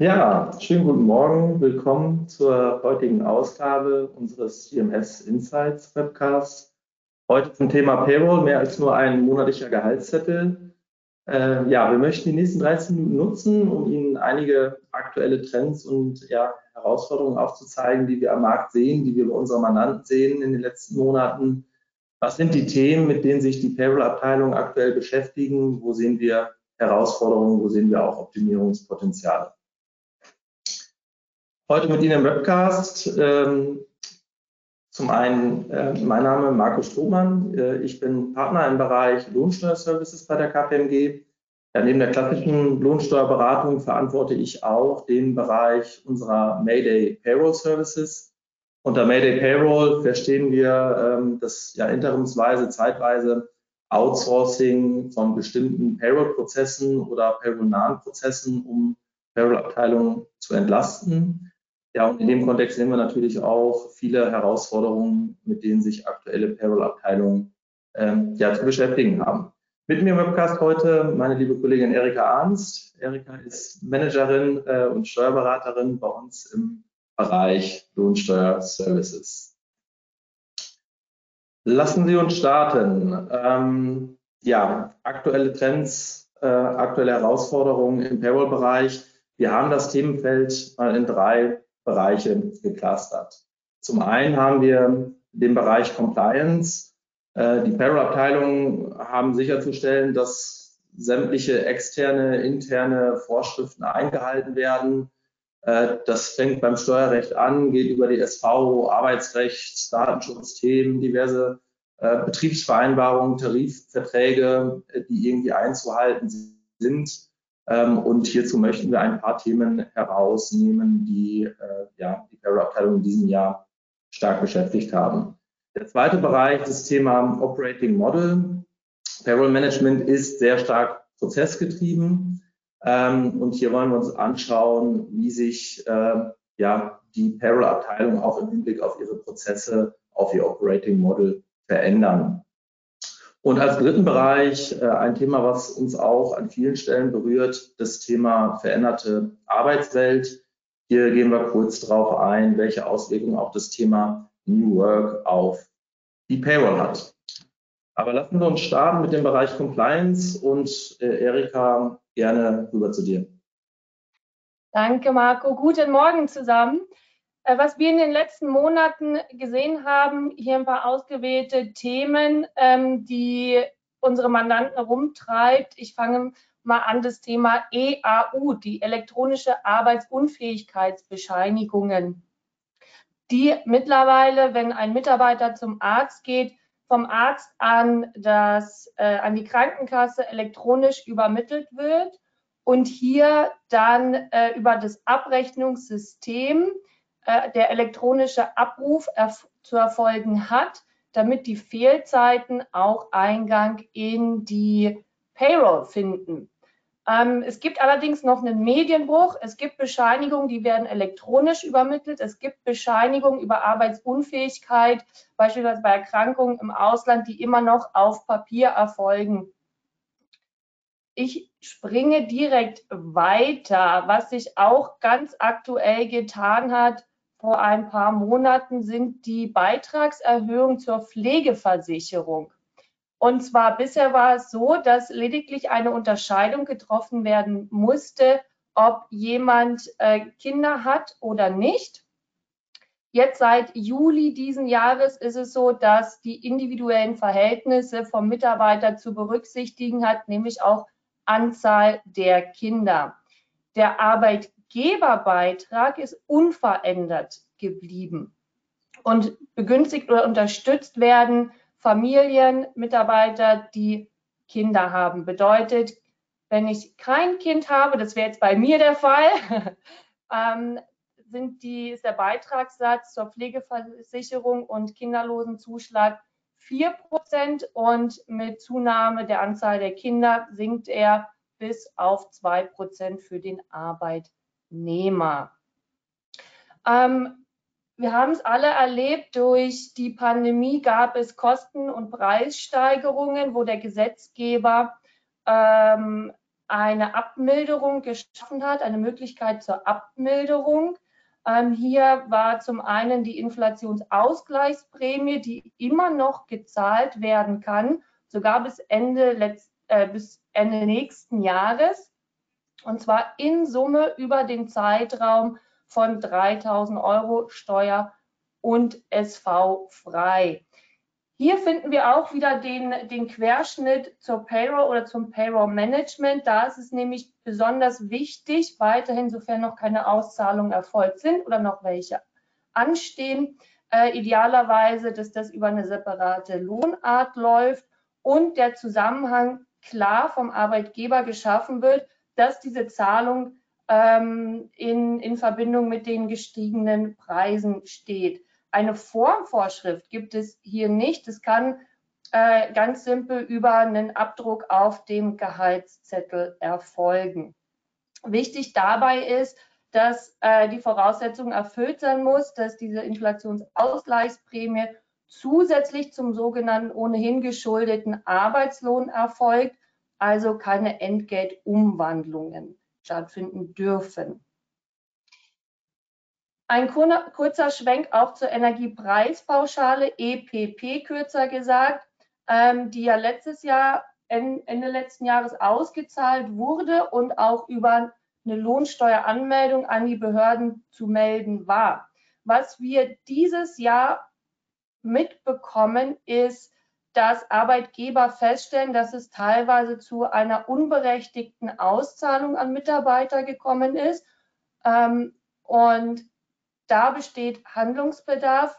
Ja, schönen guten Morgen. Willkommen zur heutigen Ausgabe unseres CMS Insights Webcasts. Heute zum Thema Payroll, mehr als nur ein monatlicher Gehaltszettel. Äh, ja, wir möchten die nächsten 13 Minuten nutzen, um Ihnen einige aktuelle Trends und ja, Herausforderungen aufzuzeigen, die wir am Markt sehen, die wir bei unseren Mandanten sehen in den letzten Monaten. Was sind die Themen, mit denen sich die Payroll-Abteilungen aktuell beschäftigen? Wo sehen wir Herausforderungen? Wo sehen wir auch Optimierungspotenziale? Heute mit Ihnen im Webcast. Ähm, zum einen äh, mein Name Marco Strohmann. Äh, ich bin Partner im Bereich Lohnsteuerservices bei der KPMG. Ja, neben der klassischen Lohnsteuerberatung verantworte ich auch den Bereich unserer Mayday Payroll Services. Unter Mayday Payroll verstehen wir ähm, das ja interimsweise, zeitweise Outsourcing von bestimmten Payroll-Prozessen oder payroll-nahen Prozessen, um Payroll-Abteilungen zu entlasten. Ja, und in dem Kontext sehen wir natürlich auch viele Herausforderungen, mit denen sich aktuelle Payroll-Abteilungen ähm, ja, zu beschäftigen haben. Mit mir im Webcast heute meine liebe Kollegin Erika Arnst. Erika ist Managerin äh, und Steuerberaterin bei uns im Bereich Lohnsteuerservices. Lassen Sie uns starten. Ähm, ja, aktuelle Trends, äh, aktuelle Herausforderungen im Payroll-Bereich. Wir haben das Themenfeld mal in drei Bereiche geclustert. Zum einen haben wir den Bereich Compliance. Äh, die Payroll-Abteilungen haben sicherzustellen, dass sämtliche externe, interne Vorschriften eingehalten werden. Äh, das fängt beim Steuerrecht an, geht über die SV, Arbeitsrecht, Datenschutzthemen, diverse äh, Betriebsvereinbarungen, Tarifverträge, die irgendwie einzuhalten sind. Ähm, und hierzu möchten wir ein paar Themen herausnehmen, die äh, ja, die Payroll-Abteilung in diesem Jahr stark beschäftigt haben. Der zweite Bereich, das Thema Operating Model. Payroll Management ist sehr stark prozessgetrieben. Ähm, und hier wollen wir uns anschauen, wie sich äh, ja, die Payroll-Abteilung auch im Hinblick auf ihre Prozesse, auf ihr Operating Model verändern. Und als dritten Bereich äh, ein Thema, was uns auch an vielen Stellen berührt, das Thema veränderte Arbeitswelt. Hier gehen wir kurz drauf ein, welche Auswirkungen auch das Thema New Work auf die Payroll hat. Aber lassen wir uns starten mit dem Bereich Compliance und äh, Erika, gerne rüber zu dir. Danke, Marco. Guten Morgen zusammen. Äh, was wir in den letzten Monaten gesehen haben, hier ein paar ausgewählte Themen, ähm, die unsere Mandanten rumtreibt. Ich fange mal an das Thema EAU, die elektronische Arbeitsunfähigkeitsbescheinigungen, die mittlerweile, wenn ein Mitarbeiter zum Arzt geht, vom Arzt an, das, äh, an die Krankenkasse elektronisch übermittelt wird und hier dann äh, über das Abrechnungssystem äh, der elektronische Abruf erf zu erfolgen hat, damit die Fehlzeiten auch Eingang in die Payroll finden. Ähm, es gibt allerdings noch einen Medienbruch. Es gibt Bescheinigungen, die werden elektronisch übermittelt. Es gibt Bescheinigungen über Arbeitsunfähigkeit, beispielsweise bei Erkrankungen im Ausland, die immer noch auf Papier erfolgen. Ich springe direkt weiter. Was sich auch ganz aktuell getan hat, vor ein paar Monaten sind die Beitragserhöhungen zur Pflegeversicherung. Und zwar bisher war es so, dass lediglich eine Unterscheidung getroffen werden musste, ob jemand äh, Kinder hat oder nicht. Jetzt seit Juli diesen Jahres ist es so, dass die individuellen Verhältnisse vom Mitarbeiter zu berücksichtigen hat, nämlich auch Anzahl der Kinder. Der Arbeitgeber Geberbeitrag ist unverändert geblieben und begünstigt oder unterstützt werden Familien, Mitarbeiter, die Kinder haben. Bedeutet, wenn ich kein Kind habe, das wäre jetzt bei mir der Fall, ähm, sind die, ist der Beitragssatz zur Pflegeversicherung und Kinderlosenzuschlag 4% und mit Zunahme der Anzahl der Kinder sinkt er bis auf 2% für den Arbeitgeber. Arbeitnehmer. Ähm, wir haben es alle erlebt, durch die Pandemie gab es Kosten- und Preissteigerungen, wo der Gesetzgeber ähm, eine Abmilderung geschaffen hat, eine Möglichkeit zur Abmilderung. Ähm, hier war zum einen die Inflationsausgleichsprämie, die immer noch gezahlt werden kann, sogar bis Ende, letzt, äh, bis Ende nächsten Jahres. Und zwar in Summe über den Zeitraum von 3000 Euro Steuer und SV frei. Hier finden wir auch wieder den, den Querschnitt zur Payroll oder zum Payroll Management. Da ist es nämlich besonders wichtig, weiterhin, sofern noch keine Auszahlungen erfolgt sind oder noch welche anstehen, äh, idealerweise, dass das über eine separate Lohnart läuft und der Zusammenhang klar vom Arbeitgeber geschaffen wird, dass diese Zahlung ähm, in, in Verbindung mit den gestiegenen Preisen steht. Eine Formvorschrift gibt es hier nicht. Es kann äh, ganz simpel über einen Abdruck auf dem Gehaltszettel erfolgen. Wichtig dabei ist, dass äh, die Voraussetzung erfüllt sein muss, dass diese Inflationsausgleichsprämie zusätzlich zum sogenannten ohnehin geschuldeten Arbeitslohn erfolgt, also keine Entgeltumwandlungen stattfinden dürfen. Ein kurzer Schwenk auch zur Energiepreispauschale, EPP kürzer gesagt, ähm, die ja letztes Jahr, Ende letzten Jahres ausgezahlt wurde und auch über eine Lohnsteueranmeldung an die Behörden zu melden war. Was wir dieses Jahr mitbekommen, ist, dass Arbeitgeber feststellen, dass es teilweise zu einer unberechtigten Auszahlung an Mitarbeiter gekommen ist. Ähm, und da besteht Handlungsbedarf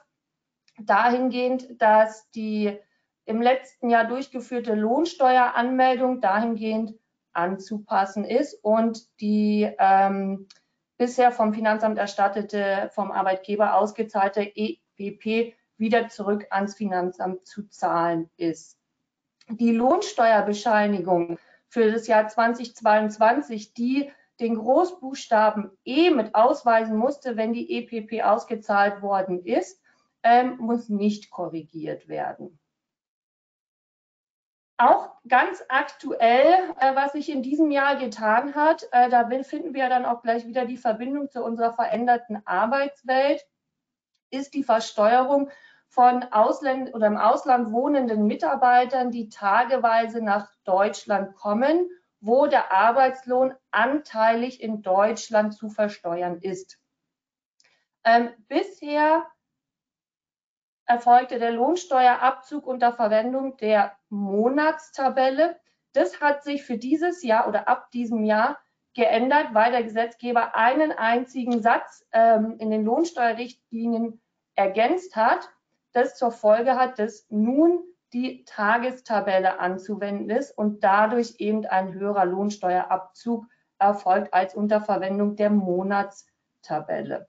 dahingehend, dass die im letzten Jahr durchgeführte Lohnsteueranmeldung dahingehend anzupassen ist und die ähm, bisher vom Finanzamt erstattete, vom Arbeitgeber ausgezahlte EPP wieder zurück ans Finanzamt zu zahlen ist. Die Lohnsteuerbescheinigung für das Jahr 2022, die den Großbuchstaben E mit ausweisen musste, wenn die EPP ausgezahlt worden ist, ähm, muss nicht korrigiert werden. Auch ganz aktuell, äh, was sich in diesem Jahr getan hat, äh, da finden wir dann auch gleich wieder die Verbindung zu unserer veränderten Arbeitswelt, ist die Versteuerung von Ausländ oder im Ausland wohnenden Mitarbeitern, die tageweise nach Deutschland kommen wo der Arbeitslohn anteilig in Deutschland zu versteuern ist. Ähm, bisher erfolgte der Lohnsteuerabzug unter Verwendung der Monatstabelle. Das hat sich für dieses Jahr oder ab diesem Jahr geändert, weil der Gesetzgeber einen einzigen Satz ähm, in den Lohnsteuerrichtlinien ergänzt hat, das zur Folge hat, dass nun die Tagestabelle anzuwenden ist und dadurch eben ein höherer Lohnsteuerabzug erfolgt als unter Verwendung der Monatstabelle.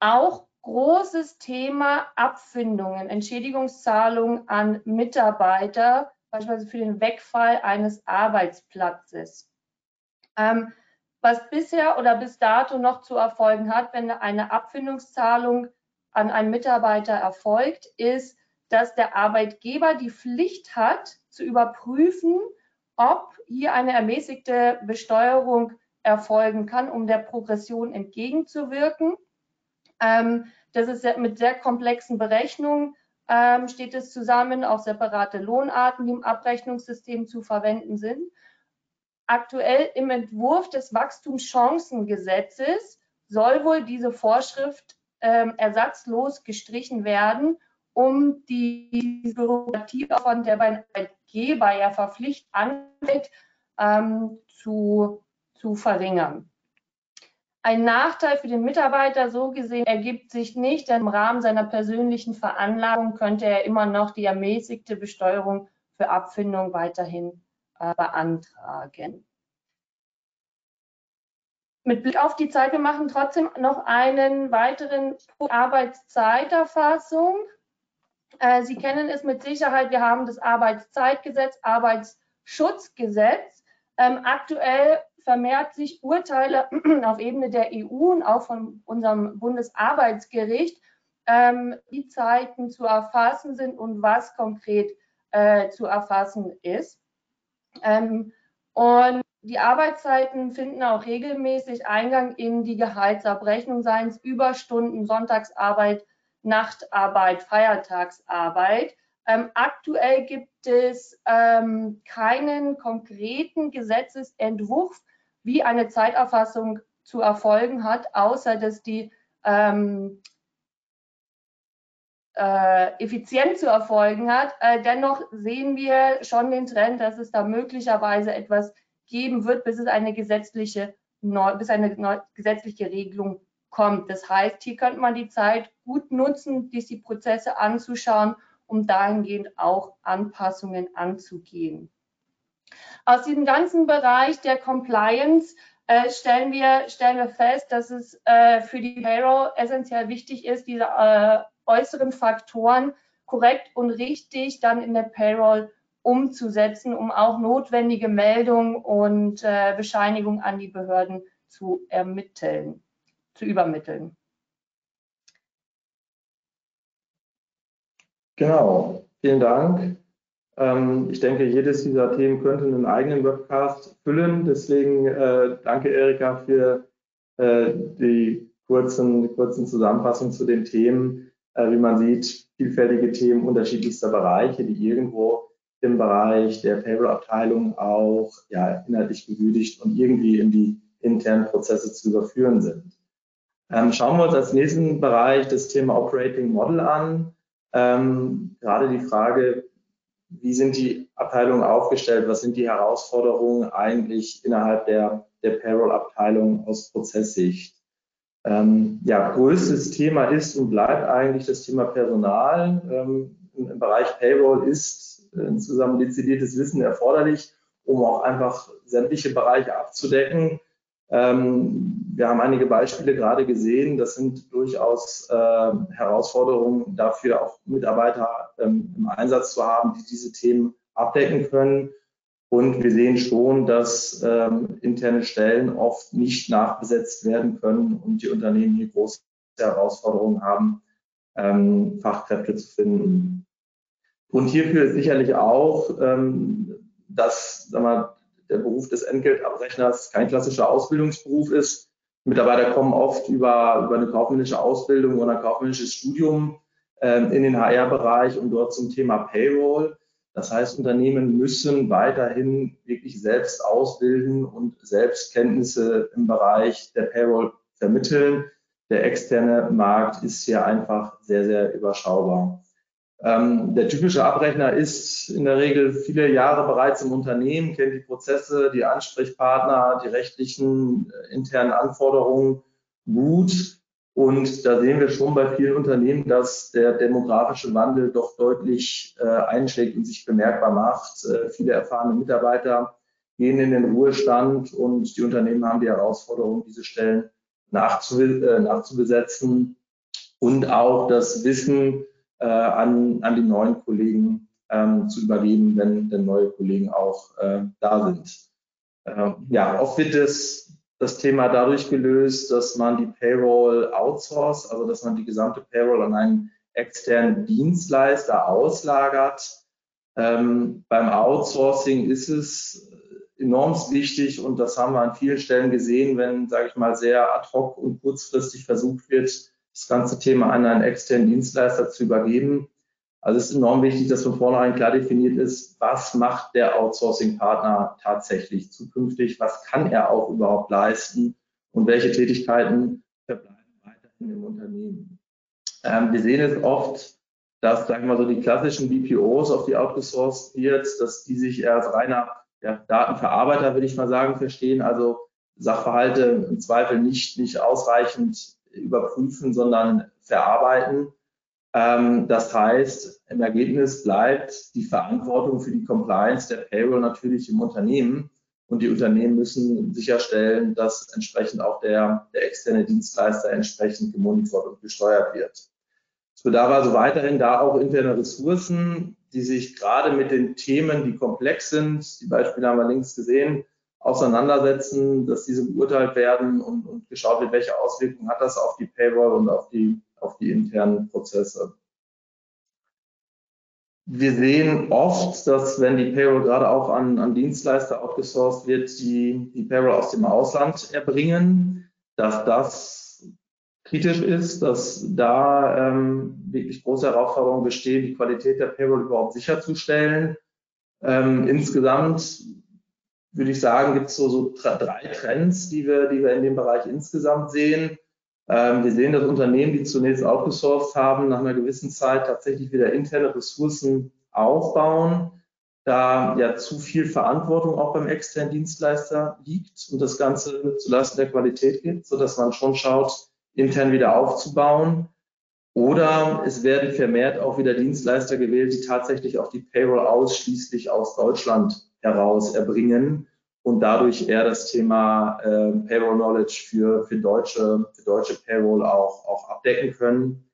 Auch großes Thema Abfindungen, Entschädigungszahlungen an Mitarbeiter, beispielsweise für den Wegfall eines Arbeitsplatzes. Ähm, was bisher oder bis dato noch zu erfolgen hat, wenn eine Abfindungszahlung an einen Mitarbeiter erfolgt, ist, dass der Arbeitgeber die Pflicht hat, zu überprüfen, ob hier eine ermäßigte Besteuerung erfolgen kann, um der Progression entgegenzuwirken. Ähm, das ist mit sehr komplexen Berechnungen ähm, steht es zusammen, auch separate Lohnarten, die im Abrechnungssystem zu verwenden sind. Aktuell im Entwurf des Wachstumschancengesetzes soll wohl diese Vorschrift ähm, ersatzlos gestrichen werden, um die Bürokratie von der beim Arbeitgeber ja verpflichtet anfällt, ähm, zu, zu verringern. Ein Nachteil für den Mitarbeiter so gesehen ergibt sich nicht, denn im Rahmen seiner persönlichen Veranlagung könnte er immer noch die ermäßigte Besteuerung für Abfindung weiterhin beantragen mit Blick auf die Zeit, wir machen trotzdem noch einen weiteren Arbeitszeiterfassung. Äh, Sie kennen es mit Sicherheit, wir haben das Arbeitszeitgesetz, Arbeitsschutzgesetz. Ähm, aktuell vermehrt sich Urteile auf Ebene der EU und auch von unserem Bundesarbeitsgericht, ähm, wie Zeiten zu erfassen sind und was konkret äh, zu erfassen ist. Ähm, und die Arbeitszeiten finden auch regelmäßig Eingang in die Gehaltsabrechnung, seien es Überstunden, Sonntagsarbeit, Nachtarbeit, Feiertagsarbeit. Ähm, aktuell gibt es ähm, keinen konkreten Gesetzesentwurf, wie eine Zeiterfassung zu erfolgen hat, außer dass die ähm, äh, effizient zu erfolgen hat. Äh, dennoch sehen wir schon den Trend, dass es da möglicherweise etwas geben wird, bis es eine gesetzliche, bis eine gesetzliche Regelung kommt. Das heißt, hier könnte man die Zeit gut nutzen, die Prozesse anzuschauen, um dahingehend auch Anpassungen anzugehen. Aus diesem ganzen Bereich der Compliance äh, stellen, wir, stellen wir fest, dass es äh, für die Payroll essentiell wichtig ist, diese äh, äußeren Faktoren korrekt und richtig dann in der Payroll umzusetzen, um auch notwendige Meldungen und äh, Bescheinigungen an die Behörden zu ermitteln, zu übermitteln. Genau, vielen Dank. Ähm, ich denke, jedes dieser Themen könnte einen eigenen Webcast füllen. Deswegen äh, danke Erika für äh, die kurzen, die kurzen Zusammenfassungen zu den Themen. Äh, wie man sieht, vielfältige Themen unterschiedlichster Bereiche, die irgendwo im Bereich der Payroll-Abteilung auch ja, inhaltlich gewürdigt und irgendwie in die internen Prozesse zu überführen sind. Ähm, schauen wir uns als nächsten Bereich das Thema Operating Model an. Ähm, gerade die Frage, wie sind die Abteilungen aufgestellt, was sind die Herausforderungen eigentlich innerhalb der, der Payroll-Abteilung aus Prozesssicht. Ähm, ja, größtes Thema ist und bleibt eigentlich das Thema Personal. Ähm, im, Bereich Payroll ist äh, insgesamt dezidiertes Wissen erforderlich, um auch einfach sämtliche Bereiche abzudecken. Ähm, wir haben einige Beispiele gerade gesehen. Das sind durchaus äh, Herausforderungen, dafür auch Mitarbeiter ähm, im Einsatz zu haben, die diese Themen abdecken können. Und wir sehen schon, dass ähm, interne Stellen oft nicht nachbesetzt werden können und die Unternehmen hier große Herausforderungen haben, ähm, Fachkräfte zu finden. Und hierfür ist sicherlich auch, ähm, dass sagen wir, der Beruf des Entgeltabrechners kein klassischer Ausbildungsberuf ist. Mitarbeiter kommen oft über, über eine kaufmännische Ausbildung oder ein kaufmännisches Studium ähm, in den HR-Bereich und dort zum Thema Payroll. Das heißt, Unternehmen müssen weiterhin wirklich selbst ausbilden und selbst Kenntnisse im Bereich der Payroll vermitteln. Der externe Markt ist hier einfach sehr, sehr überschaubar. Ähm, der typische Abrechner ist in der Regel viele Jahre bereits im Unternehmen, kennt die Prozesse, die Ansprechpartner, die rechtlichen äh, internen Anforderungen gut und da sehen wir schon bei vielen Unternehmen, dass der demografische Wandel doch deutlich äh, einschlägt und sich bemerkbar macht. Äh, viele erfahrene Mitarbeiter gehen in den Ruhestand und die Unternehmen haben die Herausforderung, diese Stellen äh, nachzubesetzen und auch das Wissen äh, an, an die neuen Kollegen ähm, zu übergeben, wenn denn neue Kollegen auch äh, da sind. Äh, ja, oft wird es das Thema dadurch gelöst, dass man die Payroll outsourced, also dass man die gesamte Payroll an einen externen Dienstleister auslagert. Ähm, beim Outsourcing ist es enorm wichtig und das haben wir an vielen Stellen gesehen, wenn, sage ich mal, sehr ad hoc und kurzfristig versucht wird, das ganze Thema an einen externen Dienstleister zu übergeben. Also es ist enorm wichtig, dass von vornherein klar definiert ist, was macht der Outsourcing-Partner tatsächlich zukünftig, was kann er auch überhaupt leisten? Und welche Tätigkeiten verbleiben weiterhin im Unternehmen. Ähm, wir sehen es oft, dass, sagen wir mal so, die klassischen BPOs, auf die outgesourced wird, dass die sich eher als reiner ja, Datenverarbeiter, würde ich mal sagen, verstehen, also Sachverhalte im Zweifel nicht, nicht ausreichend überprüfen, sondern verarbeiten das heißt, im Ergebnis bleibt die Verantwortung für die Compliance der Payroll natürlich im Unternehmen. Und die Unternehmen müssen sicherstellen, dass entsprechend auch der, der externe Dienstleister entsprechend gemonitort und gesteuert wird. Es bedarf also weiterhin da auch interne Ressourcen, die sich gerade mit den Themen, die komplex sind, die Beispiele haben wir links gesehen, auseinandersetzen, dass diese beurteilt werden und, und geschaut wird, welche Auswirkungen hat das auf die Payroll und auf die auf die internen Prozesse. wir sehen oft, dass wenn die Payroll gerade auch an, an Dienstleister outgesourced wird, die die Payroll aus dem Ausland erbringen, dass das kritisch ist, dass da ähm, wirklich große Herausforderungen bestehen, die Qualität der Payroll überhaupt sicherzustellen. Ähm, insgesamt würde ich sagen, gibt es so, so drei Trends, die wir, die wir in dem Bereich insgesamt sehen. Ähm, wir sehen, dass Unternehmen, die zunächst outgesourced haben, nach einer gewissen Zeit tatsächlich wieder interne Ressourcen aufbauen, da ja zu viel Verantwortung auch beim externen Dienstleister liegt und das Ganze zulasten der Qualität geht, sodass man schon schaut, intern wieder aufzubauen. Oder es werden vermehrt auch wieder Dienstleister gewählt, die tatsächlich auch die Payroll ausschließlich aus Deutschland heraus erbringen und dadurch eher das Thema äh, Payroll Knowledge für, für, deutsche, für deutsche Payroll auch, auch abdecken können.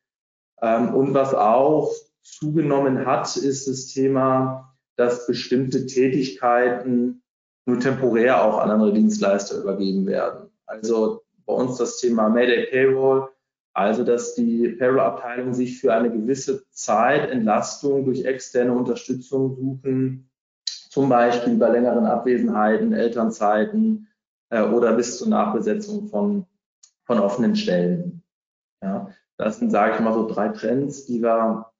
Ähm, und was auch zugenommen hat, ist das Thema, dass bestimmte Tätigkeiten nur temporär auch an andere Dienstleister übergeben werden. Also bei uns das Thema Mayday Payroll, also dass die Payroll-Abteilungen sich für eine gewisse Zeit Entlastung durch externe Unterstützung suchen, zum Beispiel bei längeren Abwesenheiten, Elternzeiten äh, oder bis zur Nachbesetzung von, von offenen Stellen. Ja, das sind, sage ich mal, so drei Trends, die wir,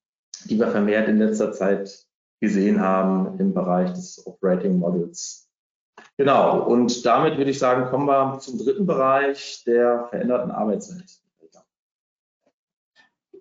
die wir vermehrt in letzter Zeit gesehen haben im Bereich des Operating Models. Genau, und damit würde ich sagen, kommen wir zum dritten Bereich der veränderten Arbeitswelt.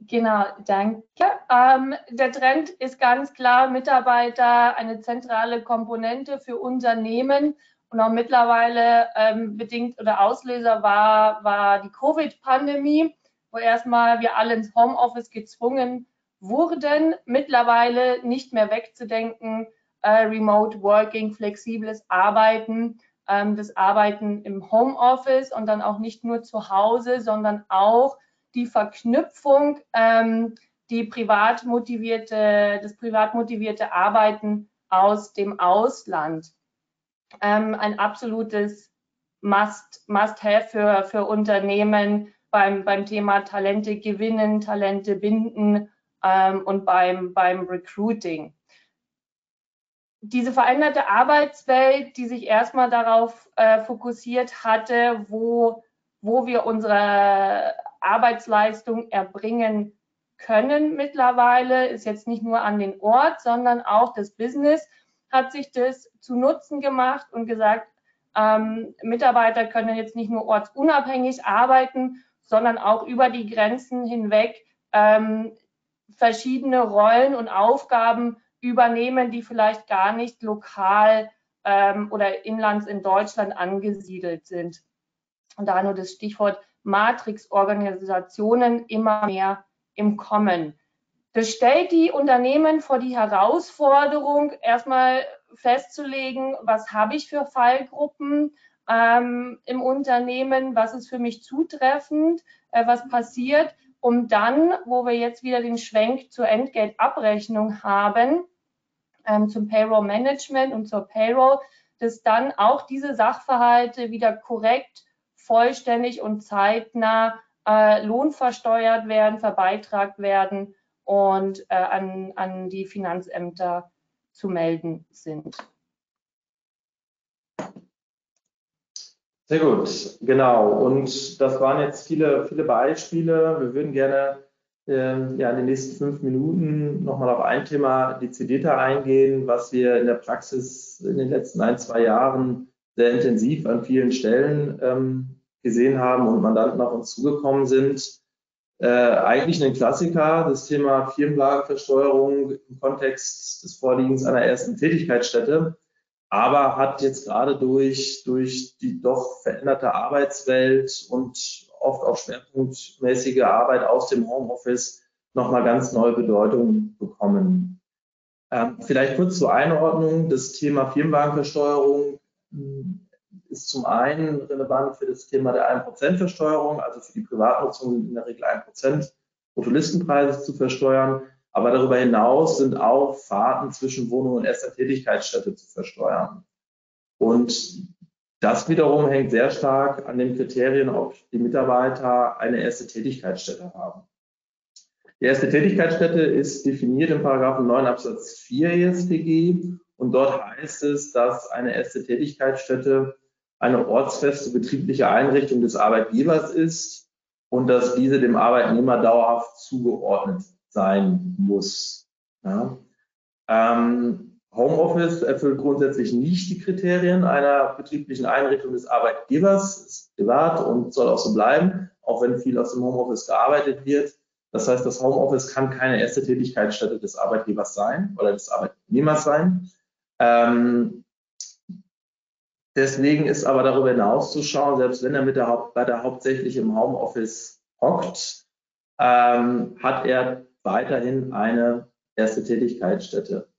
Genau, danke. Ähm, der Trend ist ganz klar, Mitarbeiter eine zentrale Komponente für Unternehmen und auch mittlerweile ähm, bedingt oder Auslöser war, war die Covid-Pandemie, wo erstmal wir alle ins Homeoffice gezwungen wurden, mittlerweile nicht mehr wegzudenken, äh, Remote Working, flexibles Arbeiten, ähm, das Arbeiten im Homeoffice und dann auch nicht nur zu Hause, sondern auch die Verknüpfung, ähm, die privat motivierte, das privat motivierte Arbeiten aus dem Ausland. Ähm, ein absolutes Must, Must für, für Unternehmen beim, beim Thema Talente gewinnen, Talente binden ähm, und beim, beim Recruiting. Diese veränderte Arbeitswelt, die sich erstmal darauf äh, fokussiert hatte, wo, wo wir unsere Arbeitsleistung erbringen können mittlerweile, ist jetzt nicht nur an den Ort, sondern auch das Business hat sich das zu Nutzen gemacht und gesagt, ähm, Mitarbeiter können jetzt nicht nur ortsunabhängig arbeiten, sondern auch über die Grenzen hinweg ähm, verschiedene Rollen und Aufgaben übernehmen, die vielleicht gar nicht lokal ähm, oder inlands in Deutschland angesiedelt sind. Und da nur das Stichwort Matrix-Organisationen immer mehr im Kommen. Das stellt die Unternehmen vor die Herausforderung, erstmal festzulegen, was habe ich für Fallgruppen ähm, im Unternehmen, was ist für mich zutreffend, äh, was passiert, um dann, wo wir jetzt wieder den Schwenk zur Entgeltabrechnung haben, ähm, zum Payroll Management und zur Payroll, dass dann auch diese Sachverhalte wieder korrekt vollständig und zeitnah äh, lohnversteuert werden, verbeitragt werden und äh, an, an die Finanzämter zu melden sind. Sehr gut, genau. Und das waren jetzt viele, viele Beispiele. Wir würden gerne ähm, ja, in den nächsten fünf Minuten nochmal auf ein Thema dezidierter eingehen, was wir in der Praxis in den letzten ein, zwei Jahren sehr intensiv an vielen Stellen ähm, gesehen haben und Mandanten auf uns zugekommen sind. Äh, eigentlich ein Klassiker, das Thema Firmenwagenversteuerung im Kontext des Vorliegens einer ersten Tätigkeitsstätte, aber hat jetzt gerade durch, durch die doch veränderte Arbeitswelt und oft auch schwerpunktmäßige Arbeit aus dem Homeoffice nochmal ganz neue Bedeutung bekommen. Ähm, vielleicht kurz zur Einordnung. Das Thema Firmenwagenversteuerung ist zum einen relevant für das Thema der 1%-Versteuerung, also für die Privatnutzung in der Regel 1% Bruttolistenpreise zu versteuern. Aber darüber hinaus sind auch Fahrten zwischen Wohnung und erster Tätigkeitsstätte zu versteuern. Und das wiederum hängt sehr stark an den Kriterien, ob die Mitarbeiter eine erste Tätigkeitsstätte haben. Die erste Tätigkeitsstätte ist definiert im Paragraphen 9 Absatz 4 EStG und dort heißt es, dass eine erste Tätigkeitsstätte eine ortsfeste betriebliche Einrichtung des Arbeitgebers ist und dass diese dem Arbeitnehmer dauerhaft zugeordnet sein muss. Ja. Ähm, Homeoffice erfüllt grundsätzlich nicht die Kriterien einer betrieblichen Einrichtung des Arbeitgebers, ist privat und soll auch so bleiben, auch wenn viel aus dem Homeoffice gearbeitet wird. Das heißt, das Homeoffice kann keine erste Tätigkeitsstätte des Arbeitgebers sein oder des Arbeitnehmers sein. Ähm, deswegen ist aber darüber hinaus zu schauen, selbst wenn er mit der Hauptleiter hauptsächlich im Homeoffice hockt, ähm, hat er weiterhin eine erste Tätigkeitsstätte.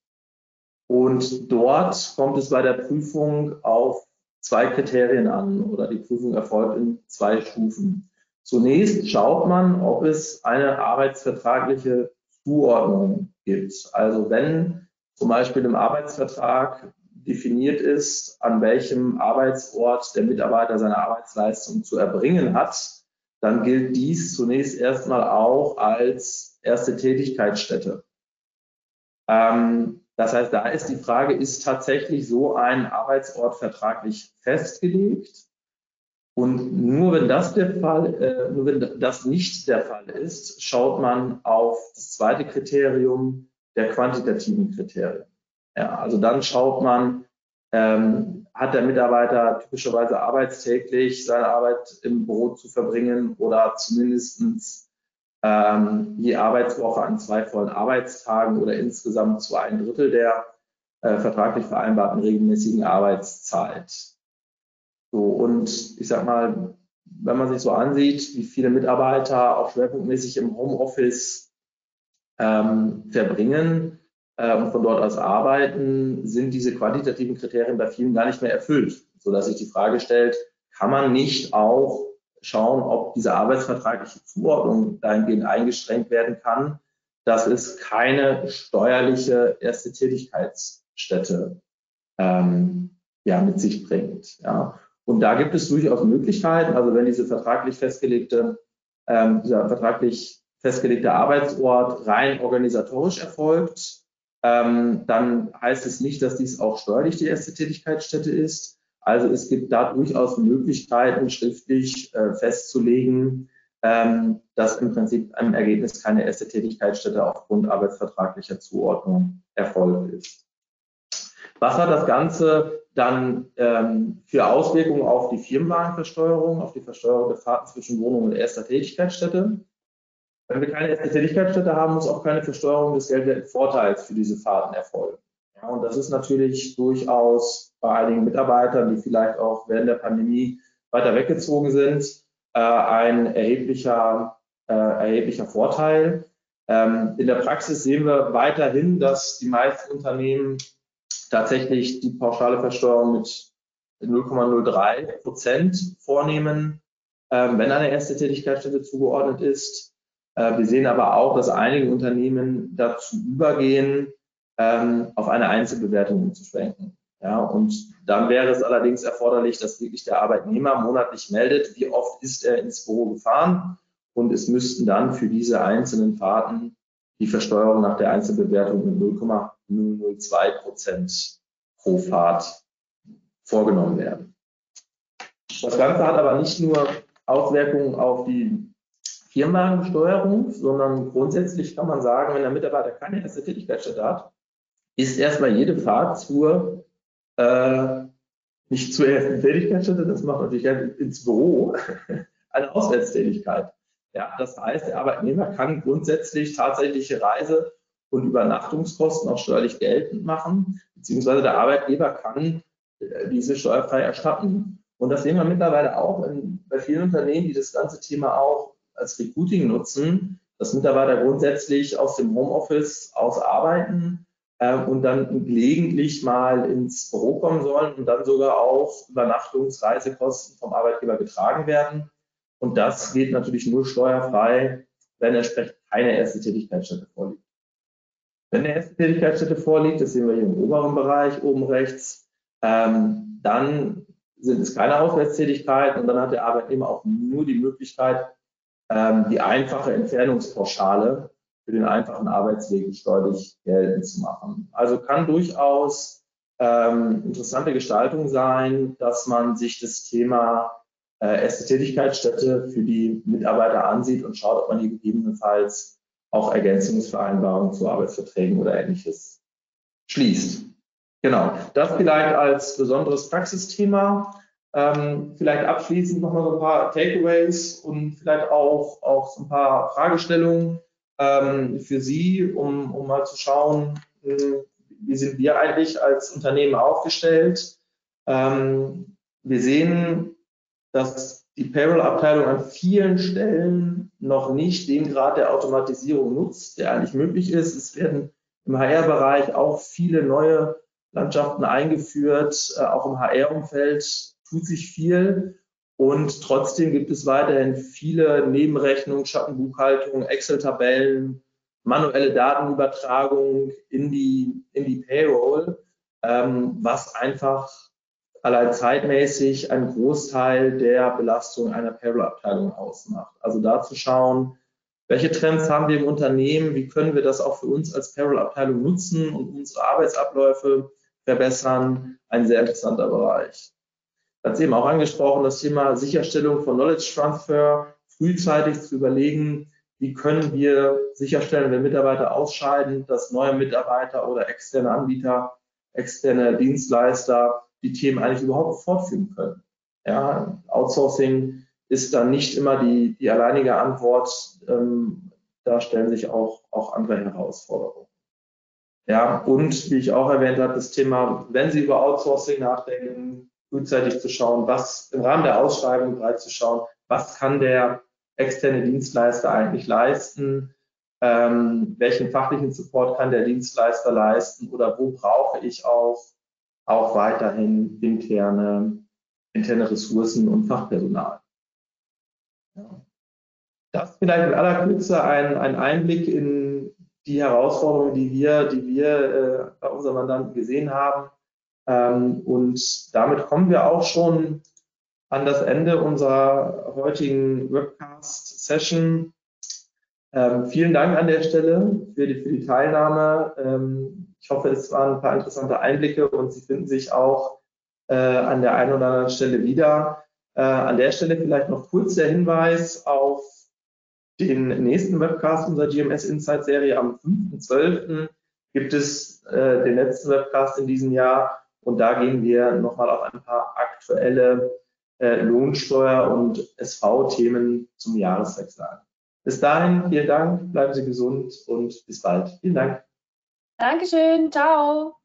Und dort kommt es bei der Prüfung auf zwei Kriterien an oder die Prüfung erfolgt in zwei Stufen. Zunächst schaut man, ob es eine arbeitsvertragliche Zuordnung gibt. Also wenn zum Beispiel im Arbeitsvertrag definiert ist, an welchem Arbeitsort der Mitarbeiter seine Arbeitsleistung zu erbringen hat, dann gilt dies zunächst erstmal auch als erste Tätigkeitsstätte. Ähm, das heißt, da ist die Frage, ist tatsächlich so ein Arbeitsort vertraglich festgelegt? Und nur wenn das der Fall, äh, nur wenn das nicht der Fall ist, schaut man auf das zweite Kriterium der quantitativen Kriterien. Ja, also dann schaut man, ähm, hat der Mitarbeiter typischerweise arbeitstäglich seine Arbeit im Büro zu verbringen oder zumindestens ähm, je Arbeitswoche an zwei vollen Arbeitstagen oder insgesamt zu ein Drittel der äh, vertraglich vereinbarten regelmäßigen Arbeitszeit. So, und ich sag mal, wenn man sich so ansieht, wie viele Mitarbeiter auch schwerpunktmäßig im Homeoffice ähm, verbringen äh, und von dort aus arbeiten, sind diese quantitativen Kriterien bei vielen gar nicht mehr erfüllt, sodass sich die Frage stellt, kann man nicht auch schauen, ob diese arbeitsvertragliche Zuordnung dahingehend eingeschränkt werden kann, dass es keine steuerliche erste Tätigkeitsstätte ähm, ja, mit sich bringt. Ja. Und da gibt es durchaus Möglichkeiten. Also wenn diese vertraglich festgelegte, ähm, dieser vertraglich festgelegte Arbeitsort rein organisatorisch erfolgt, ähm, dann heißt es nicht, dass dies auch steuerlich die erste Tätigkeitsstätte ist. Also es gibt da durchaus Möglichkeiten, schriftlich äh, festzulegen, ähm, dass im Prinzip im Ergebnis keine erste Tätigkeitsstätte aufgrund arbeitsvertraglicher Zuordnung erfolgt ist. Was hat das Ganze dann ähm, für Auswirkungen auf die Firmenwagenversteuerung, auf die Versteuerung der Fahrten zwischen Wohnung und erster Tätigkeitsstätte. Wenn wir keine Tätigkeitsstätte haben, muss auch keine Versteuerung des Geldwertvorteils für diese Fahrten erfolgen. Ja, und das ist natürlich durchaus bei einigen Mitarbeitern, die vielleicht auch während der Pandemie weiter weggezogen sind, äh, ein erheblicher, äh, erheblicher Vorteil. Ähm, in der Praxis sehen wir weiterhin, dass die meisten Unternehmen tatsächlich die pauschale Versteuerung mit 0,03 Prozent vornehmen, ähm, wenn eine erste Tätigkeitsstätte zugeordnet ist. Äh, wir sehen aber auch, dass einige Unternehmen dazu übergehen, ähm, auf eine Einzelbewertung umzuschwenken. Ja, und dann wäre es allerdings erforderlich, dass wirklich der Arbeitnehmer monatlich meldet, wie oft ist er ins Büro gefahren. Und es müssten dann für diese einzelnen Fahrten die Versteuerung nach der Einzelbewertung mit 0,002 Prozent pro Fahrt vorgenommen werden. Das Ganze hat aber nicht nur Auswirkungen auf die Firmenwagenbesteuerung, sondern grundsätzlich kann man sagen, wenn der Mitarbeiter keine erste Tätigkeitsstätte hat, ist erstmal jede Fahrt zur, äh, nicht zur ersten Tätigkeitsstätte, das macht natürlich ins Büro, eine Auswärtstätigkeit. Ja, das heißt, der Arbeitnehmer kann grundsätzlich tatsächliche Reise- und Übernachtungskosten auch steuerlich geltend machen, beziehungsweise der Arbeitgeber kann äh, diese steuerfrei erstatten. Und das sehen wir mittlerweile auch in, bei vielen Unternehmen, die das ganze Thema auch als Recruiting nutzen, dass Mitarbeiter grundsätzlich aus dem Homeoffice aus arbeiten äh, und dann gelegentlich mal ins Büro kommen sollen und dann sogar auch Übernachtungsreisekosten vom Arbeitgeber getragen werden. Und das geht natürlich nur steuerfrei, wenn entsprechend keine erste Tätigkeitsstätte vorliegt. Wenn eine erste Tätigkeitsstätte vorliegt, das sehen wir hier im oberen Bereich oben rechts, ähm, dann sind es keine Auswärtstätigkeiten und dann hat der Arbeitnehmer auch nur die Möglichkeit, ähm, die einfache Entfernungspauschale für den einfachen Arbeitsweg steuerlich geltend zu machen. Also kann durchaus ähm, interessante Gestaltung sein, dass man sich das Thema äh, erste Tätigkeitsstätte für die Mitarbeiter ansieht und schaut, ob man hier gegebenenfalls auch Ergänzungsvereinbarungen zu Arbeitsverträgen oder ähnliches schließt. Genau, das vielleicht als besonderes Praxisthema. Ähm, vielleicht abschließend nochmal so ein paar Takeaways und vielleicht auch, auch so ein paar Fragestellungen ähm, für Sie, um, um mal zu schauen, äh, wie sind wir eigentlich als Unternehmen aufgestellt. Ähm, wir sehen, dass die Payroll-Abteilung an vielen Stellen noch nicht den Grad der Automatisierung nutzt, der eigentlich möglich ist. Es werden im HR-Bereich auch viele neue Landschaften eingeführt. Äh, auch im HR-Umfeld tut sich viel. Und trotzdem gibt es weiterhin viele Nebenrechnungen, Schattenbuchhaltung, Excel-Tabellen, manuelle Datenübertragung in die, in die Payroll, ähm, was einfach allein zeitmäßig einen Großteil der Belastung einer Payroll-Abteilung ausmacht. Also da zu schauen, welche Trends haben wir im Unternehmen, wie können wir das auch für uns als Payroll-Abteilung nutzen und unsere Arbeitsabläufe verbessern, ein sehr interessanter Bereich. Hat eben auch angesprochen, das Thema Sicherstellung von Knowledge Transfer, frühzeitig zu überlegen, wie können wir sicherstellen, wenn Mitarbeiter ausscheiden, dass neue Mitarbeiter oder externe Anbieter, externe Dienstleister die Themen eigentlich überhaupt fortführen können. Ja, Outsourcing ist dann nicht immer die, die alleinige Antwort. Ähm, da stellen sich auch, auch andere Herausforderungen. Ja, und wie ich auch erwähnt habe, das Thema, wenn Sie über Outsourcing nachdenken, frühzeitig zu schauen, was im Rahmen der Ausschreibung bereits zu schauen, was kann der externe Dienstleister eigentlich leisten, ähm, welchen fachlichen Support kann der Dienstleister leisten oder wo brauche ich auch, auch weiterhin interne, interne Ressourcen und Fachpersonal. Ja. Das vielleicht in aller Kürze ein, ein Einblick in die Herausforderungen, die wir, die wir äh, bei unseren Mandanten gesehen haben. Ähm, und damit kommen wir auch schon an das Ende unserer heutigen Webcast-Session. Ähm, vielen Dank an der Stelle für die, für die Teilnahme. Ähm, ich hoffe, es waren ein paar interessante Einblicke und Sie finden sich auch äh, an der einen oder anderen Stelle wieder. Äh, an der Stelle vielleicht noch kurz der Hinweis auf den nächsten Webcast unserer GMS Insight Serie am 5.12. gibt es äh, den letzten Webcast in diesem Jahr und da gehen wir nochmal auf ein paar aktuelle äh, Lohnsteuer- und SV-Themen zum Jahreswechsel an. Bis dahin, vielen Dank, bleiben Sie gesund und bis bald. Vielen Dank. Dankeschön, ciao.